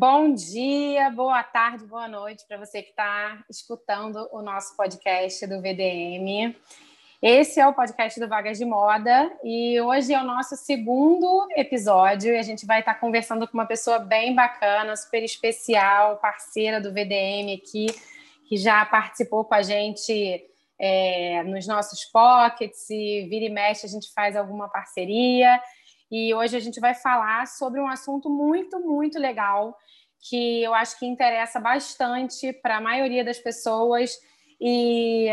Bom dia, boa tarde, boa noite para você que está escutando o nosso podcast do VDM. Esse é o podcast do Vagas de Moda e hoje é o nosso segundo episódio e a gente vai estar tá conversando com uma pessoa bem bacana, super especial, parceira do VDM aqui, que já participou com a gente é, nos nossos pockets e vira e mexe a gente faz alguma parceria. E hoje a gente vai falar sobre um assunto muito, muito legal que eu acho que interessa bastante para a maioria das pessoas e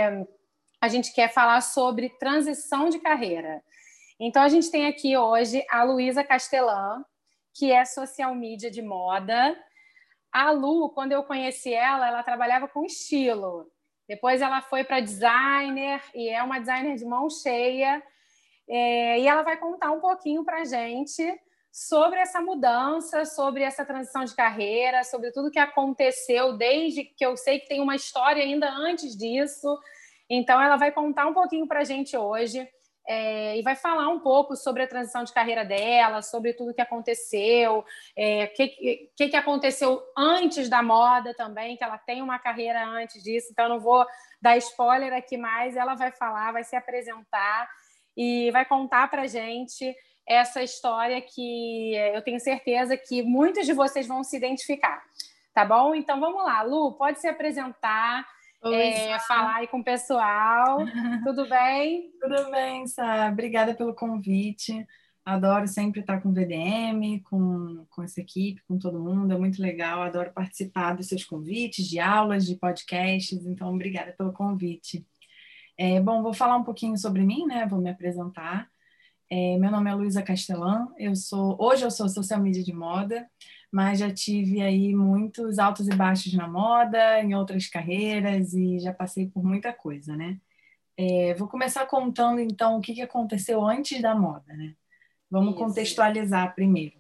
a gente quer falar sobre transição de carreira. Então a gente tem aqui hoje a Luísa Castelã, que é social media de moda. A Lu, quando eu conheci ela, ela trabalhava com estilo. Depois ela foi para designer e é uma designer de mão cheia. É, e ela vai contar um pouquinho para gente sobre essa mudança, sobre essa transição de carreira, sobre tudo que aconteceu desde que eu sei que tem uma história ainda antes disso. Então, ela vai contar um pouquinho para a gente hoje é, e vai falar um pouco sobre a transição de carreira dela, sobre tudo que aconteceu, o é, que, que, que aconteceu antes da moda também, que ela tem uma carreira antes disso, então não vou dar spoiler aqui mais. Ela vai falar, vai se apresentar e vai contar para gente essa história que eu tenho certeza que muitos de vocês vão se identificar. Tá bom? Então vamos lá, Lu, pode se apresentar, Oi, é, falar aí com o pessoal. Tudo bem? Tudo bem, Sá. Obrigada pelo convite. Adoro sempre estar com o VDM, com, com essa equipe, com todo mundo. É muito legal. Adoro participar dos seus convites, de aulas, de podcasts. Então, obrigada pelo convite. É, bom, vou falar um pouquinho sobre mim, né? Vou me apresentar. É, meu nome é Luísa Castelã. Eu sou hoje eu sou social media de moda, mas já tive aí muitos altos e baixos na moda, em outras carreiras e já passei por muita coisa, né? É, vou começar contando então o que, que aconteceu antes da moda, né? Vamos Isso. contextualizar primeiro.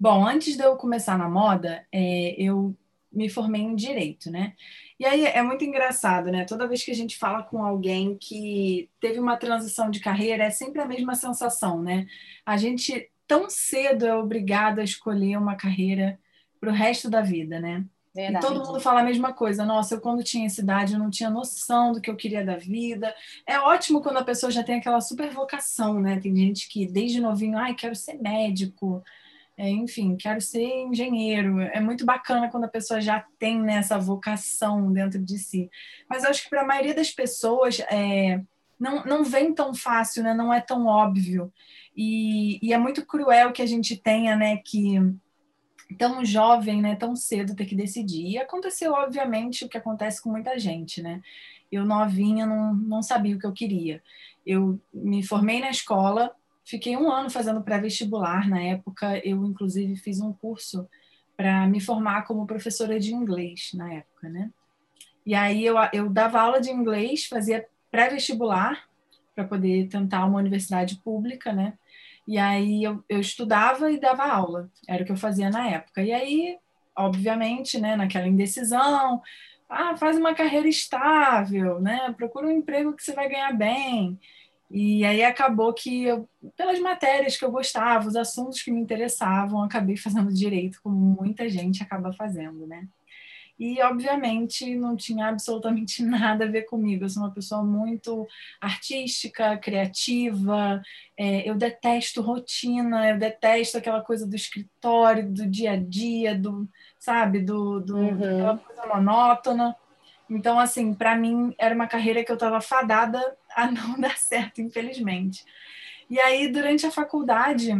Bom, antes de eu começar na moda, é, eu me formei em direito, né? E aí é muito engraçado, né? Toda vez que a gente fala com alguém que teve uma transição de carreira, é sempre a mesma sensação, né? A gente tão cedo é obrigado a escolher uma carreira para o resto da vida, né? Verdade. E todo mundo fala a mesma coisa. Nossa, eu quando tinha essa idade, eu não tinha noção do que eu queria da vida. É ótimo quando a pessoa já tem aquela super vocação, né? Tem gente que desde novinho, ai, quero ser médico, enfim, quero ser engenheiro. É muito bacana quando a pessoa já tem né, essa vocação dentro de si. Mas eu acho que para a maioria das pessoas é, não, não vem tão fácil, né? não é tão óbvio. E, e é muito cruel que a gente tenha né, que tão jovem, né, tão cedo ter que decidir. E aconteceu, obviamente, o que acontece com muita gente, né? Eu novinha não, não sabia o que eu queria. Eu me formei na escola, Fiquei um ano fazendo pré-vestibular na época. Eu, inclusive, fiz um curso para me formar como professora de inglês na época, né? E aí eu, eu dava aula de inglês, fazia pré-vestibular para poder tentar uma universidade pública, né? E aí eu, eu estudava e dava aula, era o que eu fazia na época. E aí, obviamente, né, naquela indecisão, ah, faz uma carreira estável, né? Procura um emprego que você vai ganhar bem. E aí acabou que, eu, pelas matérias que eu gostava, os assuntos que me interessavam, acabei fazendo direito, como muita gente acaba fazendo, né? E, obviamente, não tinha absolutamente nada a ver comigo. Eu sou uma pessoa muito artística, criativa, é, eu detesto rotina, eu detesto aquela coisa do escritório, do dia a dia, do, sabe, do, do uhum. aquela coisa monótona. Então, assim, para mim era uma carreira que eu estava fadada a não dar certo, infelizmente. E aí, durante a faculdade,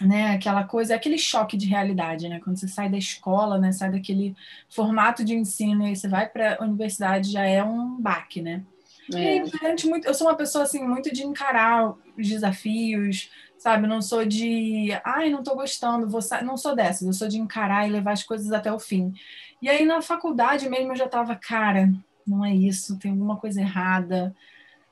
né, aquela coisa, aquele choque de realidade, né, quando você sai da escola, né, sai daquele formato de ensino e você vai para a universidade, já é um baque, né? É. E durante muito, eu sou uma pessoa assim muito de encarar os desafios, sabe? Não sou de, ai, não estou gostando, vou não sou dessas, eu sou de encarar e levar as coisas até o fim. E aí na faculdade mesmo eu já estava, cara, não é isso, tem alguma coisa errada,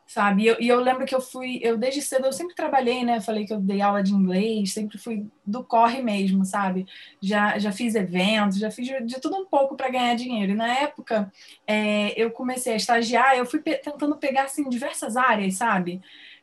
sabe? E eu, e eu, lembro que eu fui, eu desde cedo eu sempre trabalhei, né? Falei que eu dei aula de inglês, sempre fui do corre mesmo, sabe? Já, já fiz eventos, já fiz de, de tudo um pouco para ganhar dinheiro. E na época é, eu comecei a estagiar, eu fui pe tentando pegar assim diversas áreas, sabe?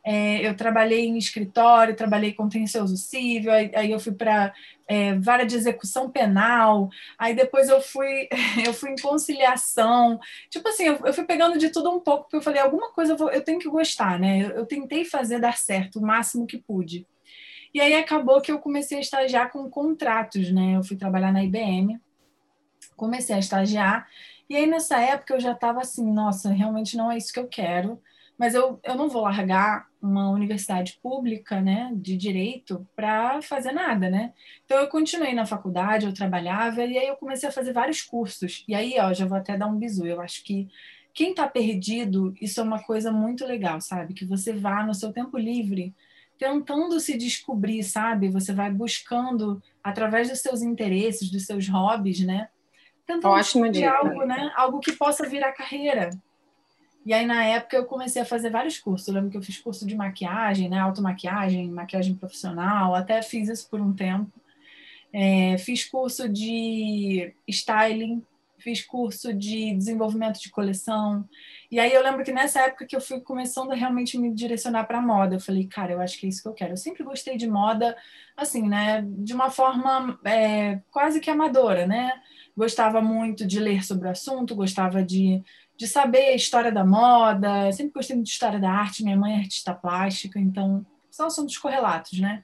É, eu trabalhei em escritório, trabalhei contencioso civil, aí, aí eu fui para é, vara de execução penal, aí depois eu fui, eu fui em conciliação. Tipo assim, eu, eu fui pegando de tudo um pouco, porque eu falei, alguma coisa eu, vou, eu tenho que gostar, né? Eu, eu tentei fazer dar certo o máximo que pude. E aí acabou que eu comecei a estagiar com contratos, né? Eu fui trabalhar na IBM, comecei a estagiar, e aí nessa época eu já estava assim, nossa, realmente não é isso que eu quero mas eu, eu não vou largar uma universidade pública, né, de direito, para fazer nada, né? Então eu continuei na faculdade, eu trabalhava e aí eu comecei a fazer vários cursos. E aí, ó, já vou até dar um bisu. Eu acho que quem está perdido, isso é uma coisa muito legal, sabe? Que você vá no seu tempo livre tentando se descobrir, sabe? Você vai buscando através dos seus interesses, dos seus hobbies, né? Tentando Ótimo dia. algo, né? Algo que possa virar carreira. E aí, na época, eu comecei a fazer vários cursos. Eu lembro que eu fiz curso de maquiagem, né? Automaquiagem, maquiagem profissional. Até fiz isso por um tempo. É, fiz curso de styling, fiz curso de desenvolvimento de coleção. E aí eu lembro que nessa época que eu fui começando a realmente me direcionar para moda, eu falei, cara, eu acho que é isso que eu quero. Eu sempre gostei de moda, assim, né, de uma forma é, quase que amadora, né? Gostava muito de ler sobre o assunto, gostava de de saber a história da moda, sempre gostei muito de história da arte, minha mãe é artista plástica, então são assuntos correlatos, né?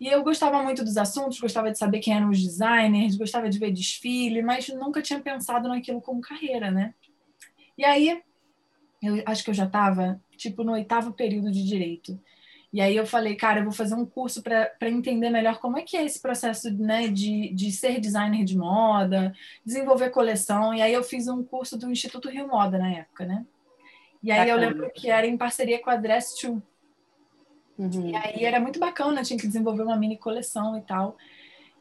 E eu gostava muito dos assuntos, gostava de saber quem eram os designers, gostava de ver desfile, mas nunca tinha pensado naquilo como carreira, né? E aí, eu acho que eu já estava, tipo, no oitavo período de direito. E aí eu falei, cara, eu vou fazer um curso para entender melhor como é que é esse processo né, de, de ser designer de moda, desenvolver coleção. E aí eu fiz um curso do Instituto Rio Moda na época, né? E aí bacana. eu lembro que era em parceria com a Dress 2. Uhum. E aí era muito bacana, tinha que desenvolver uma mini coleção e tal.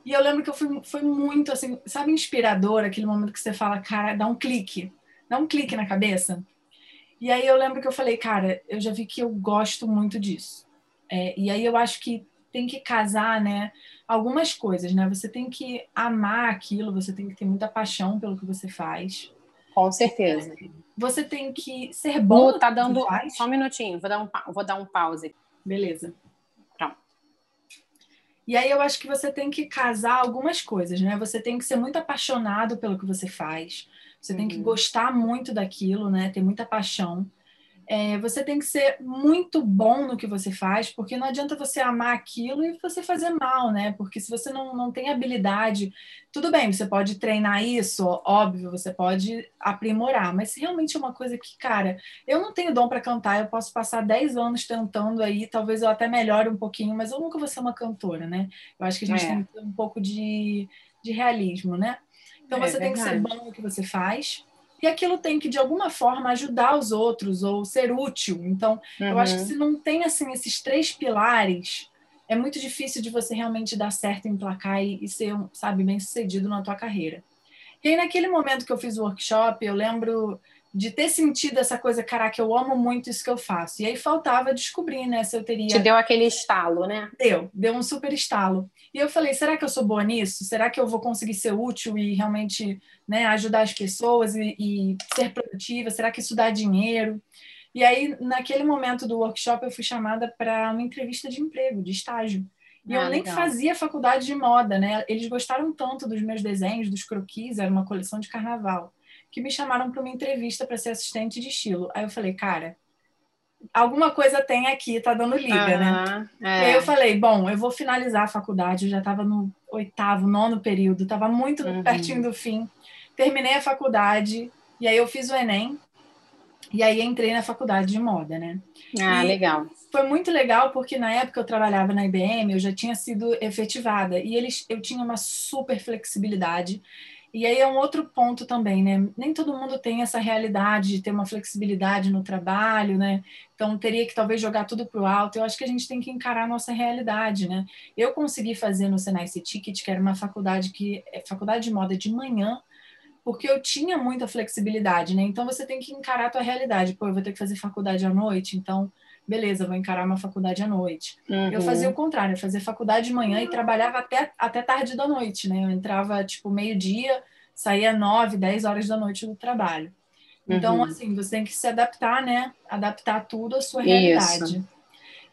E eu lembro que eu fui, foi muito, assim, sabe, inspirador aquele momento que você fala, cara, dá um clique, dá um clique na cabeça. E aí eu lembro que eu falei, cara, eu já vi que eu gosto muito disso. É, e aí eu acho que tem que casar, né? Algumas coisas, né? Você tem que amar aquilo, você tem que ter muita paixão pelo que você faz. Com certeza. Você tem que ser bom. Lu, tá dando só um minutinho, vou dar um, vou dar um pause. Beleza. Pronto. E aí eu acho que você tem que casar algumas coisas, né? Você tem que ser muito apaixonado pelo que você faz. Você uhum. tem que uhum. gostar muito daquilo, né? Ter muita paixão é, você tem que ser muito bom no que você faz, porque não adianta você amar aquilo e você fazer mal, né? Porque se você não, não tem habilidade, tudo bem, você pode treinar isso, óbvio, você pode aprimorar, mas se realmente é uma coisa que, cara, eu não tenho dom para cantar, eu posso passar 10 anos tentando aí, talvez eu até melhore um pouquinho, mas eu nunca vou ser uma cantora, né? Eu acho que a gente é. tem que ter um pouco de, de realismo, né? Então é, você tem que ser bom no que você faz e aquilo tem que de alguma forma ajudar os outros ou ser útil. Então, uhum. eu acho que uhum. se não tem assim esses três pilares, é muito difícil de você realmente dar certo, emplacar e, e ser, sabe, bem sucedido na tua carreira. E aí, naquele momento que eu fiz o workshop, eu lembro de ter sentido essa coisa, caraca, eu amo muito isso que eu faço. E aí faltava descobrir, né, se eu teria. Te deu aquele estalo, né? Deu, deu um super estalo. E eu falei, será que eu sou boa nisso? Será que eu vou conseguir ser útil e realmente né, ajudar as pessoas e, e ser produtiva? Será que isso dá dinheiro? E aí, naquele momento do workshop, eu fui chamada para uma entrevista de emprego, de estágio. E ah, eu nem legal. fazia faculdade de moda, né? Eles gostaram tanto dos meus desenhos, dos croquis, era uma coleção de carnaval que me chamaram para uma entrevista para ser assistente de estilo. Aí eu falei, cara, alguma coisa tem aqui, tá dando liga, né? É. E aí eu falei, bom, eu vou finalizar a faculdade, eu já estava no oitavo, nono período, estava muito uhum. pertinho do fim. Terminei a faculdade, e aí eu fiz o Enem, e aí entrei na faculdade de moda, né? Ah, e legal. Foi muito legal porque na época eu trabalhava na IBM, eu já tinha sido efetivada e eles eu tinha uma super flexibilidade. E aí é um outro ponto também, né? Nem todo mundo tem essa realidade de ter uma flexibilidade no trabalho, né? Então teria que talvez jogar tudo para o alto. Eu acho que a gente tem que encarar a nossa realidade, né? Eu consegui fazer no Senai Ticket, que era uma faculdade que é faculdade de moda de manhã, porque eu tinha muita flexibilidade, né? Então você tem que encarar a tua realidade. Pô, eu vou ter que fazer faculdade à noite, então beleza, vou encarar uma faculdade à noite. Uhum. Eu fazia o contrário, eu fazia faculdade de manhã e trabalhava até, até tarde da noite, né? Eu entrava, tipo, meio-dia, saía nove, dez horas da noite do trabalho. Então, uhum. assim, você tem que se adaptar, né? Adaptar tudo à sua realidade. Isso.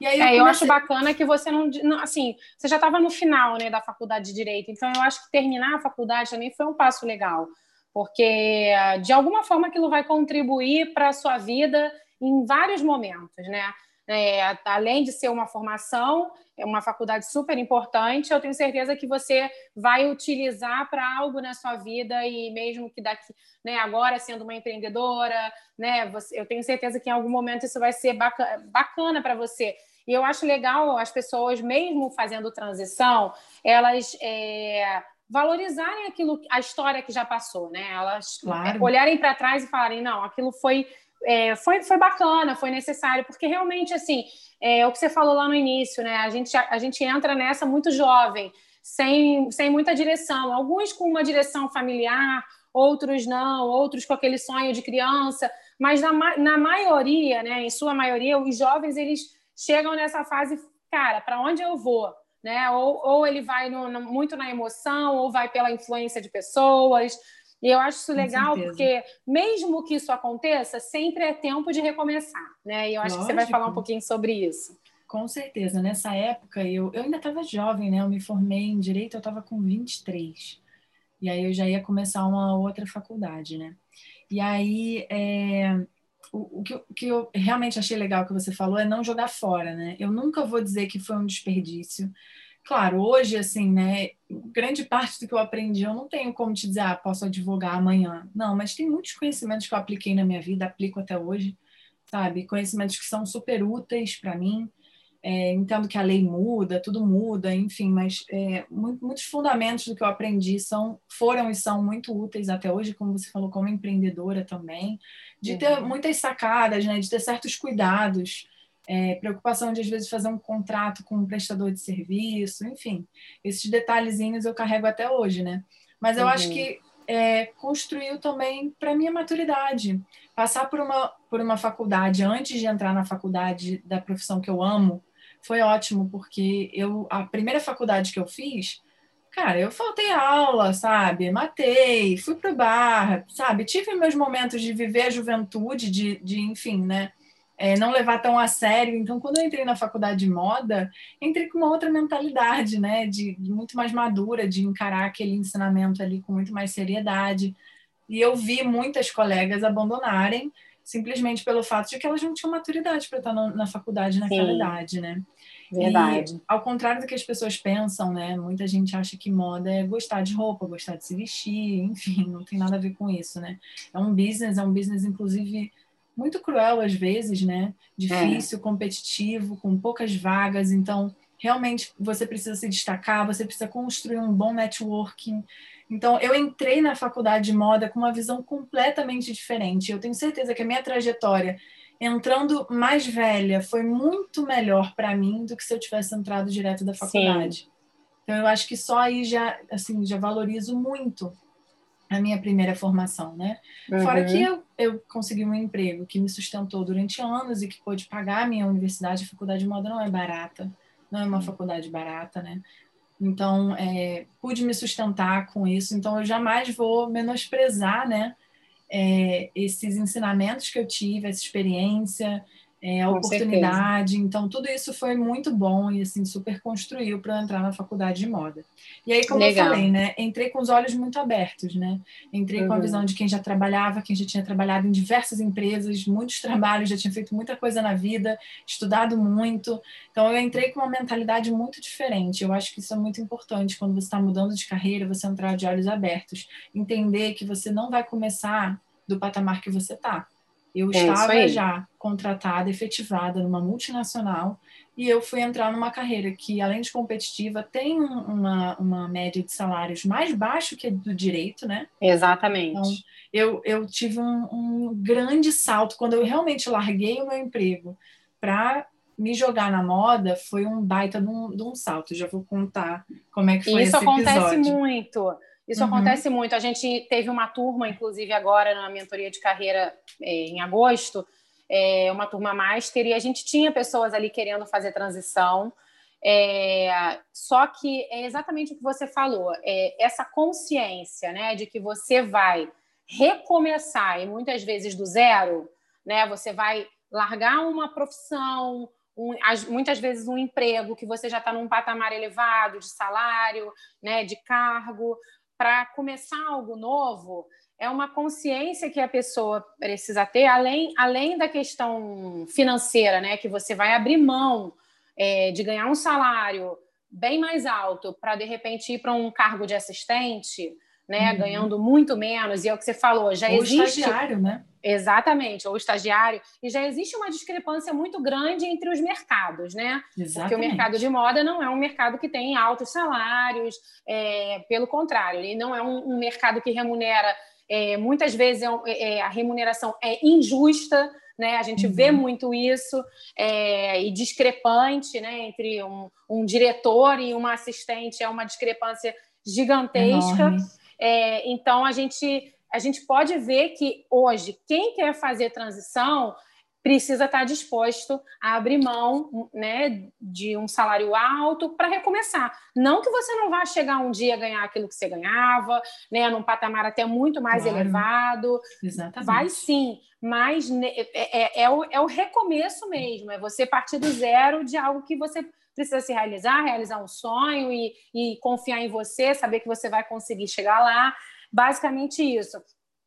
E aí eu, é, comecei... eu acho bacana que você não, não assim, você já estava no final, né, da faculdade de direito. Então eu acho que terminar a faculdade também foi um passo legal, porque de alguma forma aquilo vai contribuir para a sua vida em vários momentos, né? É, além de ser uma formação, é uma faculdade super importante, eu tenho certeza que você vai utilizar para algo na sua vida e mesmo que daqui, né, agora sendo uma empreendedora, né, você, eu tenho certeza que em algum momento isso vai ser bacana, bacana para você. E eu acho legal as pessoas, mesmo fazendo transição, elas é, valorizarem aquilo, a história que já passou, né? Elas claro. olharem para trás e falarem, não, aquilo foi é, foi, foi bacana, foi necessário, porque realmente, assim, é o que você falou lá no início, né? A gente, a, a gente entra nessa muito jovem, sem, sem muita direção. Alguns com uma direção familiar, outros não, outros com aquele sonho de criança, mas na, na maioria, né, em sua maioria, os jovens eles chegam nessa fase, cara, para onde eu vou? Né? Ou, ou ele vai no, no, muito na emoção, ou vai pela influência de pessoas, e eu acho isso legal porque, mesmo que isso aconteça, sempre é tempo de recomeçar, né? E eu acho Lógico. que você vai falar um pouquinho sobre isso. Com certeza. Nessa época, eu, eu ainda estava jovem, né? Eu me formei em Direito, eu estava com 23. E aí eu já ia começar uma outra faculdade, né? E aí, é, o, o, que, o que eu realmente achei legal que você falou é não jogar fora, né? Eu nunca vou dizer que foi um desperdício. Claro, hoje, assim, né, grande parte do que eu aprendi, eu não tenho como te dizer, ah, posso advogar amanhã. Não, mas tem muitos conhecimentos que eu apliquei na minha vida, aplico até hoje, sabe? Conhecimentos que são super úteis para mim. É, entendo que a lei muda, tudo muda, enfim, mas é, muitos fundamentos do que eu aprendi são, foram e são muito úteis até hoje, como você falou, como empreendedora também, de ter uhum. muitas sacadas, né, de ter certos cuidados é, preocupação de às vezes fazer um contrato com um prestador de serviço, enfim, esses detalhezinhos eu carrego até hoje, né? Mas eu uhum. acho que é, construiu também para minha maturidade. Passar por uma, por uma faculdade antes de entrar na faculdade da profissão que eu amo foi ótimo, porque eu a primeira faculdade que eu fiz, cara, eu faltei aula, sabe? Matei, fui pro bar, sabe? Tive meus momentos de viver a juventude, de, de enfim, né? É, não levar tão a sério. Então, quando eu entrei na faculdade de moda, entrei com uma outra mentalidade, né, de, de, muito mais madura, de encarar aquele ensinamento ali com muito mais seriedade. E eu vi muitas colegas abandonarem simplesmente pelo fato de que elas não tinham maturidade para estar no, na faculdade naquela Sim. idade, né? Verdade. E, ao contrário do que as pessoas pensam, né? Muita gente acha que moda é gostar de roupa, gostar de se vestir, enfim, não tem nada a ver com isso, né? É um business, é um business, inclusive, muito cruel às vezes, né? Difícil, é. competitivo, com poucas vagas. Então, realmente você precisa se destacar, você precisa construir um bom networking. Então, eu entrei na faculdade de moda com uma visão completamente diferente. Eu tenho certeza que a minha trajetória entrando mais velha foi muito melhor para mim do que se eu tivesse entrado direto da faculdade. Sim. Então, eu acho que só aí já, assim, já valorizo muito a minha primeira formação, né? Uhum. Fora que eu, eu consegui um emprego que me sustentou durante anos e que pôde pagar a minha universidade. A faculdade de moda não é barata, não é uma uhum. faculdade barata, né? Então, é, pude me sustentar com isso. Então, eu jamais vou menosprezar, né? É, esses ensinamentos que eu tive, essa experiência, é, a Com oportunidade. Certeza. Então, tudo isso foi muito bom e assim super construiu para entrar na faculdade de moda. E aí, como Legal. eu falei, né, entrei com os olhos muito abertos, né? Entrei uhum. com a uhum. visão de quem já trabalhava, quem já tinha trabalhado em diversas empresas, muitos trabalhos, já tinha feito muita coisa na vida, estudado muito. Então, eu entrei com uma mentalidade muito diferente. Eu acho que isso é muito importante quando você está mudando de carreira, você entrar de olhos abertos, entender que você não vai começar do patamar que você está eu é estava já contratada, efetivada numa multinacional e eu fui entrar numa carreira que, além de competitiva, tem uma, uma média de salários mais baixo que a do direito, né? Exatamente. Então, eu, eu tive um, um grande salto. Quando eu realmente larguei o meu emprego para me jogar na moda, foi um baita de um, de um salto. Já vou contar como é que foi Isso esse episódio. Isso acontece muito. Isso uhum. acontece muito. A gente teve uma turma, inclusive agora na mentoria de carreira é, em agosto, é, uma turma master, e a gente tinha pessoas ali querendo fazer transição. É, só que é exatamente o que você falou, é essa consciência né, de que você vai recomeçar, e muitas vezes do zero, né, você vai largar uma profissão, um, muitas vezes um emprego que você já está num patamar elevado de salário, né, de cargo, para começar algo novo, é uma consciência que a pessoa precisa ter, além, além da questão financeira, né, que você vai abrir mão é, de ganhar um salário bem mais alto para de repente ir para um cargo de assistente, né, uhum. ganhando muito menos, e é o que você falou, já ou existe. Estagiário, né? Exatamente, ou estagiário, e já existe uma discrepância muito grande entre os mercados, né? Exatamente. Porque o mercado de moda não é um mercado que tem altos salários, é, pelo contrário, ele não é um, um mercado que remunera, é, muitas vezes é, é, a remuneração é injusta, né? A gente uhum. vê muito isso, é, e discrepante, né? Entre um, um diretor e uma assistente, é uma discrepância gigantesca. Enorme. É, então, a gente, a gente pode ver que hoje, quem quer fazer transição precisa estar disposto a abrir mão né, de um salário alto para recomeçar. Não que você não vá chegar um dia a ganhar aquilo que você ganhava, né, num patamar até muito mais claro. elevado. Exatamente. Vai sim, mas é, é, é, o, é o recomeço mesmo, é você partir do zero de algo que você precisa se realizar, realizar um sonho e, e confiar em você, saber que você vai conseguir chegar lá. Basicamente isso.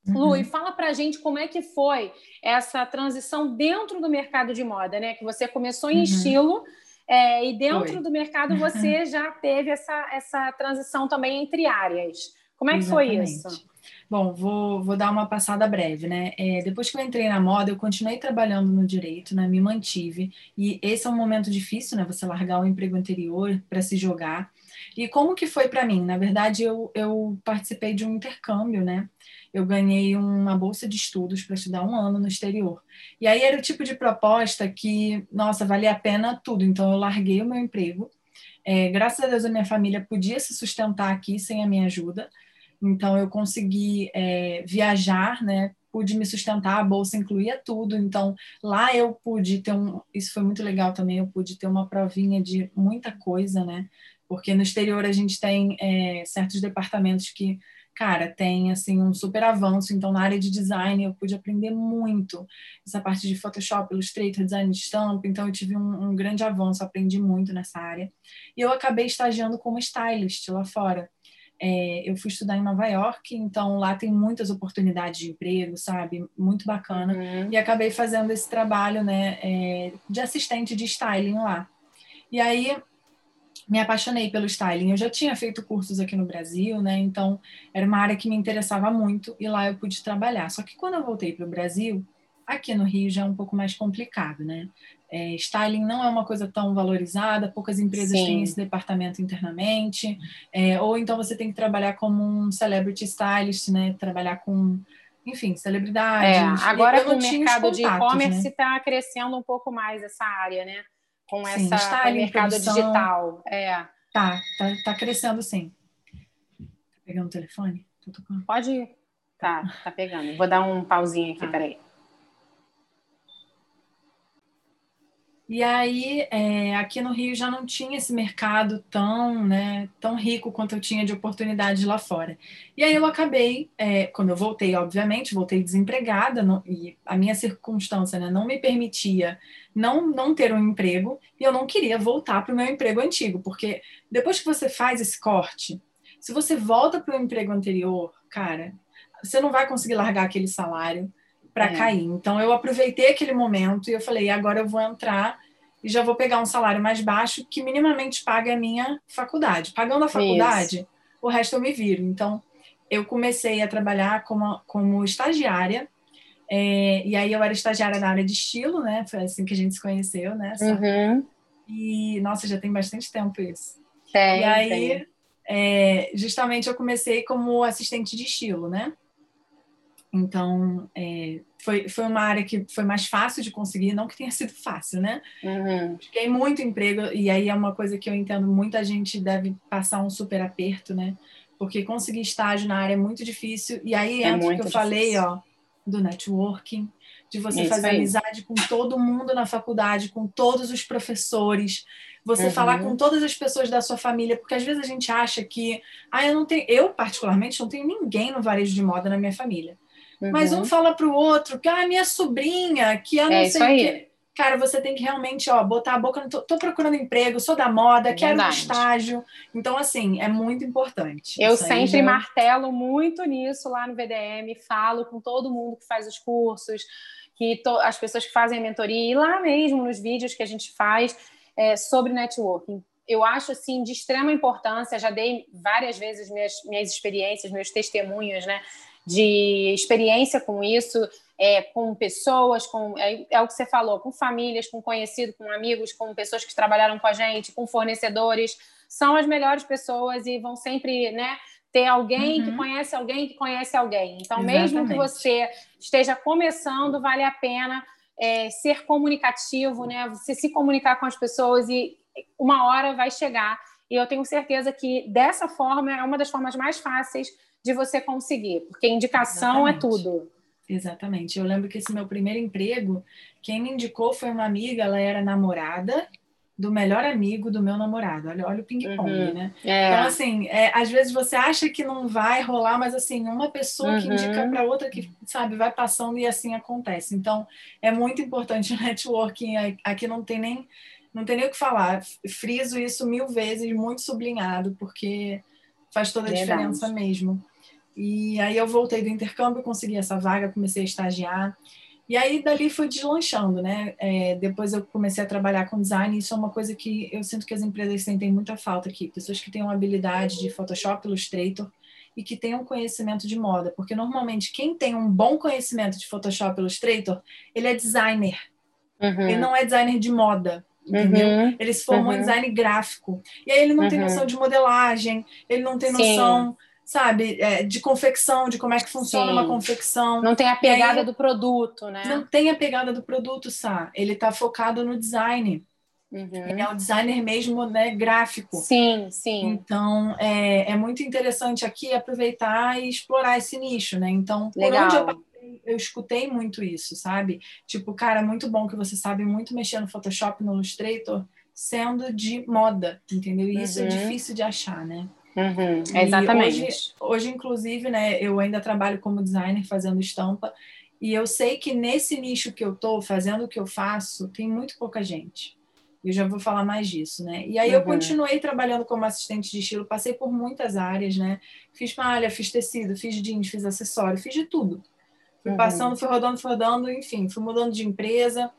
Uhum. Lu, e fala pra gente como é que foi essa transição dentro do mercado de moda, né? Que você começou em uhum. estilo é, e dentro foi. do mercado você já teve essa, essa transição também entre áreas. Como é que Exatamente. foi isso? Bom, vou, vou dar uma passada breve, né? É, depois que eu entrei na moda, eu continuei trabalhando no direito, né? Me mantive. E esse é um momento difícil, né? Você largar o emprego anterior para se jogar. E como que foi para mim? Na verdade, eu, eu participei de um intercâmbio, né? Eu ganhei uma bolsa de estudos para estudar um ano no exterior. E aí era o tipo de proposta que, nossa, valia a pena tudo. Então, eu larguei o meu emprego. É, graças a Deus, a minha família podia se sustentar aqui sem a minha ajuda. Então, eu consegui é, viajar, né? Pude me sustentar, a bolsa incluía tudo. Então, lá eu pude ter um. Isso foi muito legal também. Eu pude ter uma provinha de muita coisa, né? Porque no exterior a gente tem é, certos departamentos que, cara, tem assim um super avanço. Então, na área de design, eu pude aprender muito essa parte de Photoshop, Illustrator, design de estampa. Então, eu tive um, um grande avanço, aprendi muito nessa área. E eu acabei estagiando como stylist lá fora. É, eu fui estudar em Nova York, então lá tem muitas oportunidades de emprego, sabe? Muito bacana. Uhum. E acabei fazendo esse trabalho, né, é, de assistente de styling lá. E aí me apaixonei pelo styling. Eu já tinha feito cursos aqui no Brasil, né? Então era uma área que me interessava muito e lá eu pude trabalhar. Só que quando eu voltei para o Brasil, aqui no Rio já é um pouco mais complicado, né? É, styling não é uma coisa tão valorizada, poucas empresas Sim. têm esse departamento internamente, é, ou então você tem que trabalhar como um celebrity stylist, né? Trabalhar com, enfim, celebridades. É, agora com o mercado de e-commerce está né? Tá crescendo um pouco mais essa área, né? Com sim, essa styling, mercado produção, digital. É. Tá, tá, tá crescendo sim. Tá pegando o telefone? Pode ir. Tá, tá pegando. Vou dar um pauzinho aqui, tá. peraí. E aí, é, aqui no Rio já não tinha esse mercado tão, né, tão rico quanto eu tinha de oportunidades lá fora. E aí eu acabei, é, quando eu voltei, obviamente, voltei desempregada, e a minha circunstância né, não me permitia não, não ter um emprego, e eu não queria voltar para o meu emprego antigo, porque depois que você faz esse corte, se você volta para o emprego anterior, cara, você não vai conseguir largar aquele salário, para é. cair. Então eu aproveitei aquele momento e eu falei, agora eu vou entrar e já vou pegar um salário mais baixo que minimamente pague a minha faculdade. Pagando a faculdade, Isso. o resto eu me viro. Então eu comecei a trabalhar como, como estagiária. É, e aí eu era estagiária na área de estilo, né? Foi assim que a gente se conheceu, né? Uhum. E nossa, já tem bastante tempo isso. Tem, e aí, é, justamente eu comecei como assistente de estilo, né? Então, é, foi, foi uma área que foi mais fácil de conseguir, não que tenha sido fácil, né? Uhum. Fiquei muito emprego, e aí é uma coisa que eu entendo, muita gente deve passar um super aperto, né? Porque conseguir estágio na área é muito difícil, e aí é entra o que eu difícil. falei, ó, do networking, de você Isso fazer aí. amizade com todo mundo na faculdade, com todos os professores, você uhum. falar com todas as pessoas da sua família, porque às vezes a gente acha que, ah, eu não tenho, eu particularmente não tenho ninguém no varejo de moda na minha família. Uhum. Mas um uhum. fala para o outro que ah, minha sobrinha, que eu não é sei o quê. cara, você tem que realmente, ó, botar a boca no. Tô, tô procurando emprego, sou da moda, é quero um estágio. Então, assim, é muito importante. Eu sempre já... martelo muito nisso lá no VDM, falo com todo mundo que faz os cursos, que to... as pessoas que fazem mentoria, e lá mesmo nos vídeos que a gente faz é, sobre networking. Eu acho assim de extrema importância, já dei várias vezes minhas, minhas experiências, meus testemunhos, né? De experiência com isso, é, com pessoas, com é, é, o que você falou, com famílias, com conhecidos, com amigos, com pessoas que trabalharam com a gente, com fornecedores, são as melhores pessoas e vão sempre, né? Ter alguém uhum. que conhece alguém que conhece alguém. Então, Exatamente. mesmo que você esteja começando, vale a pena é, ser comunicativo, né? Você se comunicar com as pessoas e uma hora vai chegar. E eu tenho certeza que dessa forma é uma das formas mais fáceis de você conseguir, porque indicação é Exatamente. é tudo. Exatamente. Eu lembro que esse meu primeiro emprego, quem me indicou foi uma amiga, ela era namorada do melhor amigo do meu namorado. Olha, olha o ping-pong, uhum. né? É. Então, assim, é, às vezes você acha que não vai rolar, mas assim, uma pessoa uhum. que indica para outra que, sabe, vai passando e assim acontece. Então, é muito importante o networking. Aqui não tem nem não tem nem o que falar. Friso isso mil vezes, muito sublinhado, porque faz toda a Verdade. diferença mesmo. E aí eu voltei do intercâmbio, consegui essa vaga, comecei a estagiar. E aí dali foi deslanchando, né? É, depois eu comecei a trabalhar com design. Isso é uma coisa que eu sinto que as empresas sentem muita falta aqui. Pessoas que tenham habilidade de Photoshop, Illustrator e que tenham conhecimento de moda, porque normalmente quem tem um bom conhecimento de Photoshop, Illustrator, ele é designer. Uhum. Ele não é designer de moda. Entendeu? Uhum. Ele se formou uhum. em design gráfico. E aí ele não tem uhum. noção de modelagem, ele não tem noção Sim sabe, é, de confecção, de como é que funciona Sim. uma confecção. Não tem a pegada aí, do produto, né? Não tem a pegada do produto, Sá. Ele está focado no design. Uhum. Ele é um designer mesmo, né, gráfico. Sim, sim. Então, é, é muito interessante aqui aproveitar e explorar esse nicho, né? Então, por Legal. onde eu passei, eu escutei muito isso, sabe? Tipo, cara, muito bom que você sabe muito mexer no Photoshop, no Illustrator, sendo de moda, entendeu? E isso é uhum. difícil de achar, né? Uhum, exatamente. Hoje, hoje, inclusive, né, eu ainda trabalho como designer fazendo estampa e eu sei que nesse nicho que eu estou fazendo o que eu faço, tem muito pouca gente. Eu já vou falar mais disso, né? E aí uhum. eu continuei trabalhando como assistente de estilo, passei por muitas áreas, né? Fiz malha, fiz tecido, fiz jeans, fiz acessório, fiz de tudo. Fui uhum. passando, fui rodando, fui rodando, enfim, fui mudando de empresa.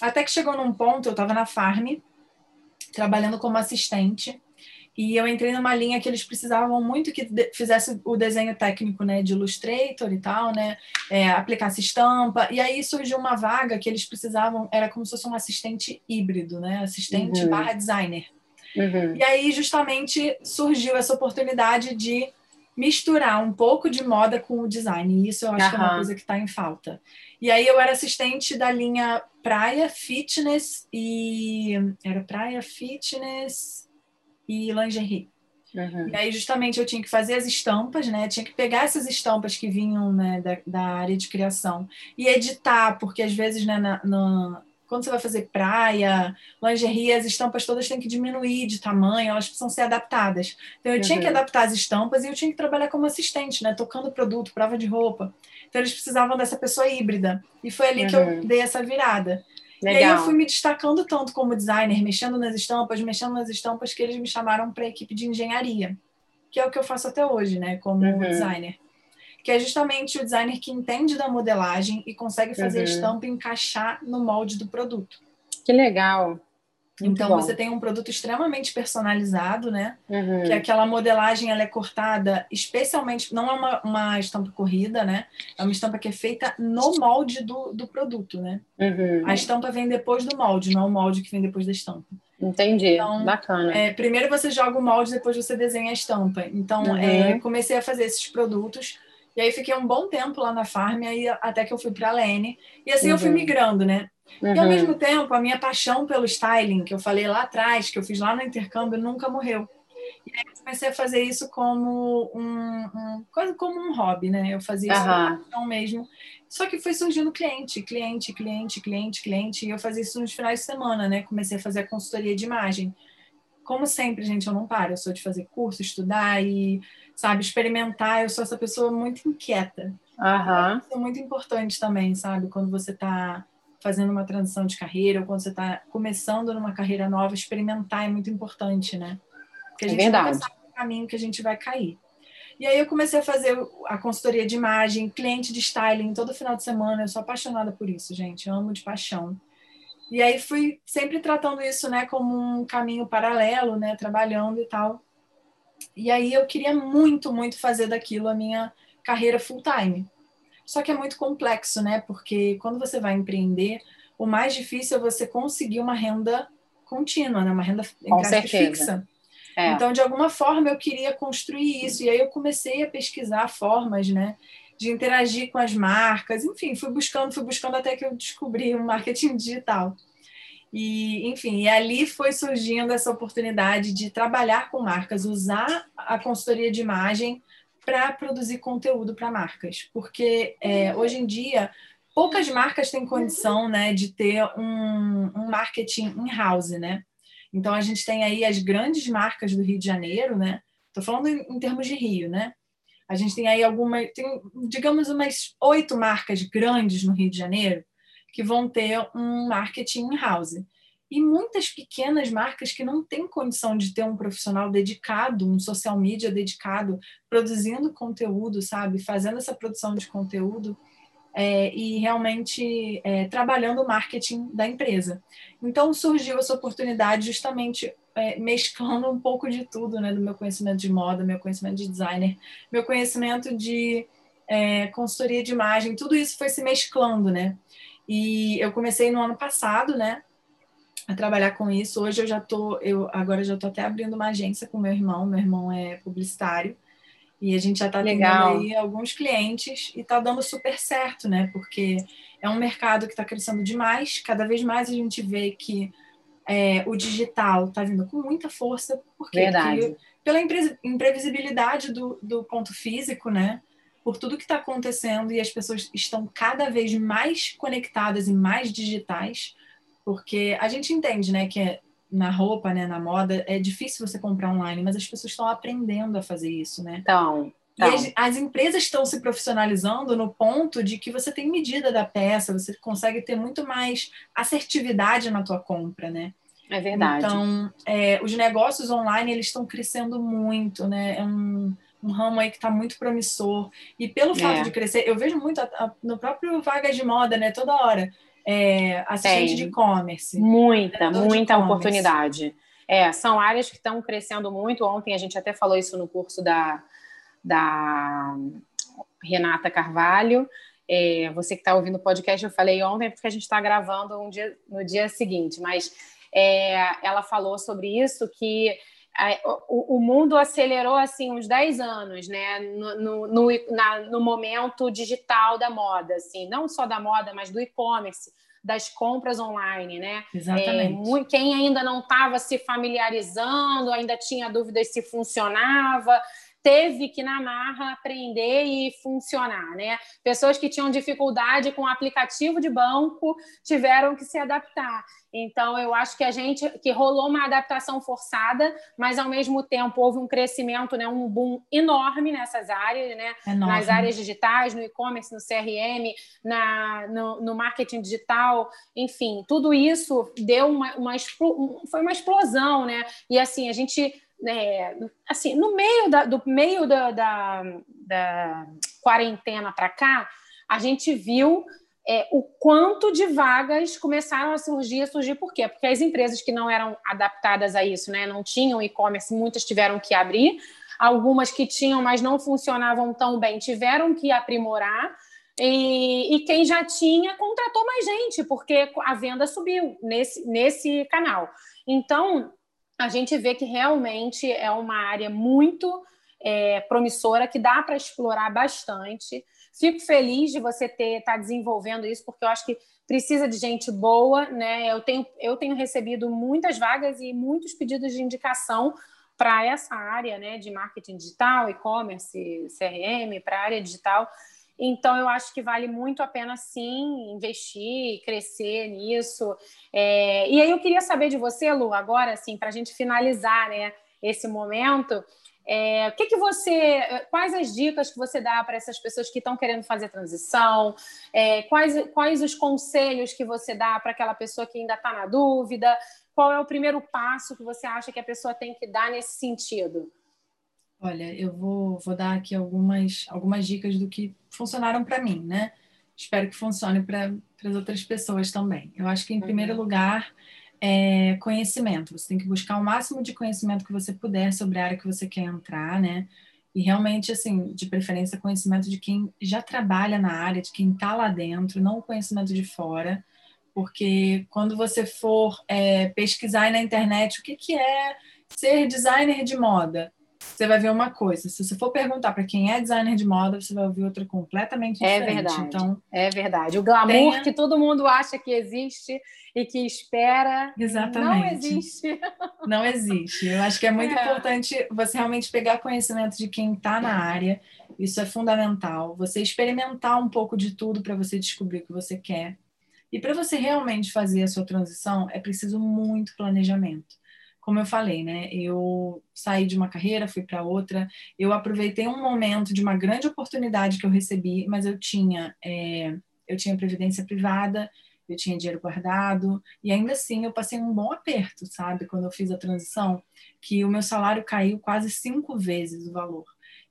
Até que chegou num ponto, eu estava na Farm, trabalhando como assistente. E eu entrei numa linha que eles precisavam muito que fizesse o desenho técnico, né, de Illustrator e tal, né, é, aplicasse estampa. E aí surgiu uma vaga que eles precisavam, era como se fosse um assistente híbrido, né, assistente uhum. barra designer. Uhum. E aí justamente surgiu essa oportunidade de misturar um pouco de moda com o design. E isso eu acho uhum. que é uma coisa que está em falta. E aí eu era assistente da linha praia, fitness e era praia, fitness e lingerie. Uhum. E aí, justamente, eu tinha que fazer as estampas, né? Tinha que pegar essas estampas que vinham né, da, da área de criação e editar, porque às vezes, né, na, na, quando você vai fazer praia, lingerie, as estampas todas têm que diminuir de tamanho, elas precisam ser adaptadas. Então, eu uhum. tinha que uhum. adaptar as estampas e eu tinha que trabalhar como assistente, né? Tocando produto, prova de roupa. Então, eles precisavam dessa pessoa híbrida. E foi ali uhum. que eu uhum. dei essa virada. Legal. E aí eu fui me destacando tanto como designer, mexendo nas estampas, mexendo nas estampas, que eles me chamaram para a equipe de engenharia, que é o que eu faço até hoje, né, como uhum. designer. Que é justamente o designer que entende da modelagem e consegue fazer uhum. a estampa encaixar no molde do produto. Que legal. Muito então bom. você tem um produto extremamente personalizado, né? Uhum. Que aquela modelagem ela é cortada especialmente, não é uma, uma estampa corrida, né? É uma estampa que é feita no molde do, do produto, né? Uhum. A estampa vem depois do molde, não é o molde que vem depois da estampa. Entendi, então, bacana. É, primeiro você joga o molde, depois você desenha a estampa. Então, uhum. é, comecei a fazer esses produtos. E aí fiquei um bom tempo lá na farm, aí até que eu fui para a Lene. E assim eu fui uhum. migrando, né? Uhum. E ao mesmo tempo, a minha paixão pelo styling, que eu falei lá atrás, que eu fiz lá no intercâmbio, nunca morreu. E aí eu comecei a fazer isso como um, um quase como um hobby, né? Eu fazia isso uhum. paixão mesmo. Só que foi surgindo cliente, cliente, cliente, cliente, cliente, e eu fazia isso nos finais de semana, né? Comecei a fazer a consultoria de imagem. Como sempre, gente, eu não paro. Eu sou de fazer curso, estudar e, sabe, experimentar. Eu sou essa pessoa muito inquieta. Uhum. Isso é muito importante também, sabe? Quando você está fazendo uma transição de carreira ou quando você está começando numa carreira nova, experimentar é muito importante, né? Porque a é gente é verdade. não sabe o caminho que a gente vai cair. E aí eu comecei a fazer a consultoria de imagem, cliente de styling todo final de semana. Eu sou apaixonada por isso, gente. Eu amo de paixão. E aí fui sempre tratando isso, né, como um caminho paralelo, né, trabalhando e tal. E aí eu queria muito, muito fazer daquilo a minha carreira full time. Só que é muito complexo, né? Porque quando você vai empreender, o mais difícil é você conseguir uma renda contínua, né? Uma renda fixa. É. Então, de alguma forma, eu queria construir isso. E aí eu comecei a pesquisar formas, né? De interagir com as marcas. Enfim, fui buscando, fui buscando até que eu descobri o marketing digital. E, enfim, e ali foi surgindo essa oportunidade de trabalhar com marcas, usar a consultoria de imagem para produzir conteúdo para marcas. Porque é, hoje em dia, poucas marcas têm condição né, de ter um, um marketing in-house, né? Então a gente tem aí as grandes marcas do Rio de Janeiro, né? Estou falando em, em, termos de Rio, né? A gente tem aí algumas, tem, digamos, umas oito marcas grandes no Rio de Janeiro que vão ter um marketing in-house. E muitas pequenas marcas que não têm condição de ter um profissional dedicado, um social media dedicado, produzindo conteúdo, sabe? Fazendo essa produção de conteúdo é, e realmente é, trabalhando o marketing da empresa. Então surgiu essa oportunidade justamente é, mesclando um pouco de tudo, né, do meu conhecimento de moda, meu conhecimento de designer, meu conhecimento de é, consultoria de imagem, tudo isso foi se mesclando, né? E eu comecei no ano passado, né, a trabalhar com isso. Hoje eu já tô, eu agora já tô até abrindo uma agência com meu irmão. Meu irmão é publicitário. E a gente já está tendo aí alguns clientes e está dando super certo, né? Porque é um mercado que está crescendo demais. Cada vez mais a gente vê que é, o digital está vindo com muita força. Porque, Verdade. pela imprevisibilidade do, do ponto físico, né? Por tudo que está acontecendo e as pessoas estão cada vez mais conectadas e mais digitais. Porque a gente entende, né? Que é na roupa, né, na moda, é difícil você comprar online, mas as pessoas estão aprendendo a fazer isso, né? Então, e as, as, empresas estão se profissionalizando no ponto de que você tem medida da peça, você consegue ter muito mais assertividade na tua compra, né? É verdade. Então, é, os negócios online eles estão crescendo muito, né? É um, um ramo aí que está muito promissor. E pelo fato é. de crescer, eu vejo muito a, a, no próprio vaga de moda, né? Toda hora é, assistente Tem. de e-commerce. Muita, muita oportunidade. É, são áreas que estão crescendo muito. Ontem a gente até falou isso no curso da, da Renata Carvalho. É, você que está ouvindo o podcast, eu falei ontem porque a gente está gravando um dia, no dia seguinte, mas é, ela falou sobre isso que o, mundo acelerou assim uns 10 anos, né? No, no, na, no momento digital da moda, assim, não só da moda, mas do e-commerce, das compras online, né? Exatamente. É, quem ainda não estava se familiarizando, ainda tinha dúvidas se funcionava, teve que na marra aprender e funcionar, né? Pessoas que tinham dificuldade com o aplicativo de banco tiveram que se adaptar. Então, eu acho que a gente que rolou uma adaptação forçada, mas ao mesmo tempo houve um crescimento, né, um boom enorme nessas áreas, né? Enorme. Nas áreas digitais, no e-commerce, no CRM, na, no, no, marketing digital, enfim, tudo isso deu uma, uma foi uma explosão, né? E assim, a gente né, assim, no meio da, do meio da, da, da quarentena para cá, a gente viu é, o quanto de vagas começaram a surgir, a surgir por quê? Porque as empresas que não eram adaptadas a isso, né, não tinham e-commerce, muitas tiveram que abrir, algumas que tinham, mas não funcionavam tão bem, tiveram que aprimorar. E, e quem já tinha contratou mais gente, porque a venda subiu nesse, nesse canal. Então, a gente vê que realmente é uma área muito é, promissora, que dá para explorar bastante. Fico feliz de você ter estar tá desenvolvendo isso, porque eu acho que precisa de gente boa, né? Eu tenho, eu tenho recebido muitas vagas e muitos pedidos de indicação para essa área, né, de marketing digital, e-commerce, CRM, para a área digital. Então, eu acho que vale muito a pena, sim, investir, crescer nisso. É... E aí, eu queria saber de você, Lu, agora, assim, para a gente finalizar né, esse momento, É, o que, que você, quais as dicas que você dá para essas pessoas que estão querendo fazer transição? É, quais, quais os conselhos que você dá para aquela pessoa que ainda está na dúvida? Qual é o primeiro passo que você acha que a pessoa tem que dar nesse sentido? Olha, eu vou, vou dar aqui algumas, algumas dicas do que funcionaram para mim, né? Espero que funcione para as outras pessoas também. Eu acho que, em uhum. primeiro lugar, é conhecimento. Você tem que buscar o máximo de conhecimento que você puder sobre a área que você quer entrar, né? E realmente, assim, de preferência, conhecimento de quem já trabalha na área, de quem está lá dentro, não o conhecimento de fora. Porque quando você for é, pesquisar na internet o que, que é ser designer de moda, você vai ver uma coisa. Se você for perguntar para quem é designer de moda, você vai ouvir outra completamente é diferente. É verdade. Então, é verdade. O glamour tenha... que todo mundo acha que existe e que espera Exatamente. não existe. Não existe. Eu acho que é muito é. importante você realmente pegar conhecimento de quem está na área. Isso é fundamental. Você experimentar um pouco de tudo para você descobrir o que você quer. E para você realmente fazer a sua transição, é preciso muito planejamento como eu falei, né? Eu saí de uma carreira, fui para outra. Eu aproveitei um momento de uma grande oportunidade que eu recebi, mas eu tinha é, eu tinha previdência privada, eu tinha dinheiro guardado e ainda assim eu passei um bom aperto, sabe? Quando eu fiz a transição, que o meu salário caiu quase cinco vezes o valor.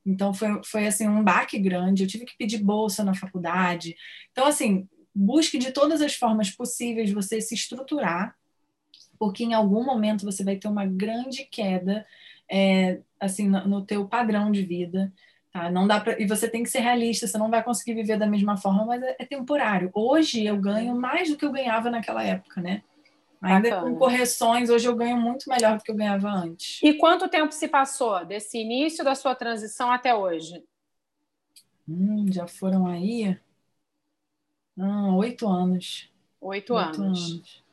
Então foi, foi assim um baque grande. Eu tive que pedir bolsa na faculdade. Então assim busque de todas as formas possíveis você se estruturar porque em algum momento você vai ter uma grande queda é, assim no, no teu padrão de vida. Tá? Não dá pra, e você tem que ser realista, você não vai conseguir viver da mesma forma, mas é, é temporário. Hoje eu ganho mais do que eu ganhava naquela época, né? Ainda Bacana. com correções, hoje eu ganho muito melhor do que eu ganhava antes. E quanto tempo se passou desse início da sua transição até hoje? Hum, já foram aí ah, oito anos. Oito, oito anos. anos.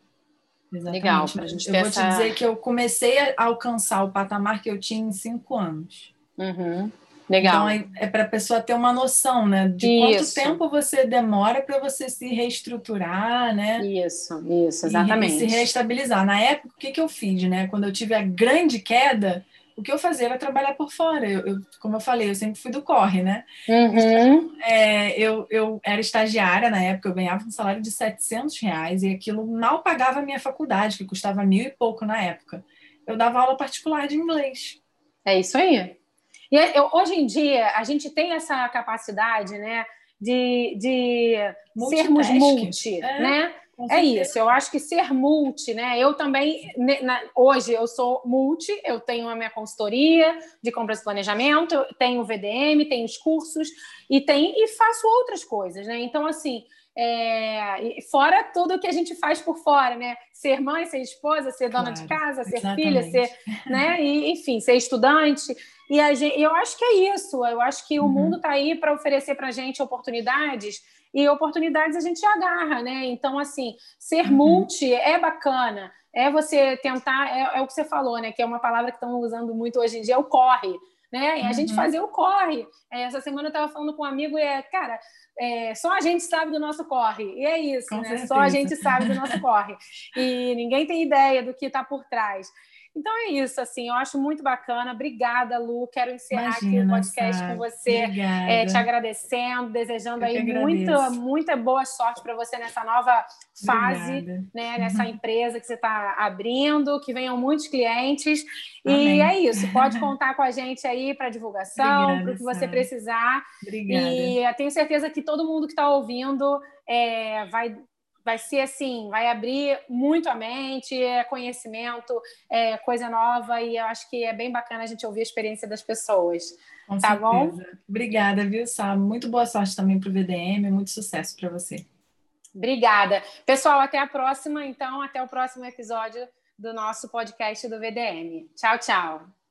Exatamente. Legal, pra gente eu vou essa... te dizer que eu comecei a alcançar o patamar que eu tinha em cinco anos. Uhum. Legal. Então é, é para a pessoa ter uma noção, né, de isso. quanto tempo você demora para você se reestruturar, né? Isso, isso, exatamente. E, e se reestabilizar. Na época, o que, que eu fiz, né? Quando eu tive a grande queda, o que eu fazia era trabalhar por fora. Eu, eu, como eu falei, eu sempre fui do corre, né? Uhum. É, eu, eu era estagiária na época, eu ganhava um salário de 700 reais e aquilo mal pagava a minha faculdade, que custava mil e pouco na época. Eu dava aula particular de inglês. É isso aí. E eu, hoje em dia, a gente tem essa capacidade, né? De, de sermos multi, é. né? É isso, eu acho que ser multi, né? Eu também, na, hoje, eu sou multi, eu tenho a minha consultoria de compras e planejamento, tenho o VDM, tenho os cursos e, tem, e faço outras coisas, né? Então, assim, é, fora tudo que a gente faz por fora, né? Ser mãe, ser esposa, ser dona claro, de casa, ser exatamente. filha, ser, né? E, enfim, ser estudante. E a gente, eu acho que é isso. Eu acho que uhum. o mundo está aí para oferecer para a gente oportunidades e oportunidades a gente agarra, né? Então, assim, ser uhum. multi é bacana. É você tentar, é, é, o que você falou, né? Que é uma palavra que estão usando muito hoje em dia, é o corre. Né? E a uhum. gente fazer o corre. É, essa semana eu estava falando com um amigo e é, cara, é, só a gente sabe do nosso corre. E é isso, com né? Certeza. Só a gente sabe do nosso corre. E ninguém tem ideia do que está por trás. Então é isso, assim, eu acho muito bacana. Obrigada, Lu. Quero encerrar Imagina, aqui o podcast sabe. com você, é, te agradecendo, desejando aí muita, muita boa sorte para você nessa nova fase, Obrigada. né? Nessa empresa que você está abrindo, que venham muitos clientes. Amém. E é isso, pode contar com a gente aí para divulgação, para o que você precisar. Obrigada. E tenho certeza que todo mundo que está ouvindo é, vai vai ser assim, vai abrir muito a mente, é conhecimento, é coisa nova, e eu acho que é bem bacana a gente ouvir a experiência das pessoas. Com tá certeza. bom? Obrigada, viu, Sá? Muito boa sorte também para o VDM, muito sucesso para você. Obrigada. Pessoal, até a próxima, então, até o próximo episódio do nosso podcast do VDM. Tchau, tchau.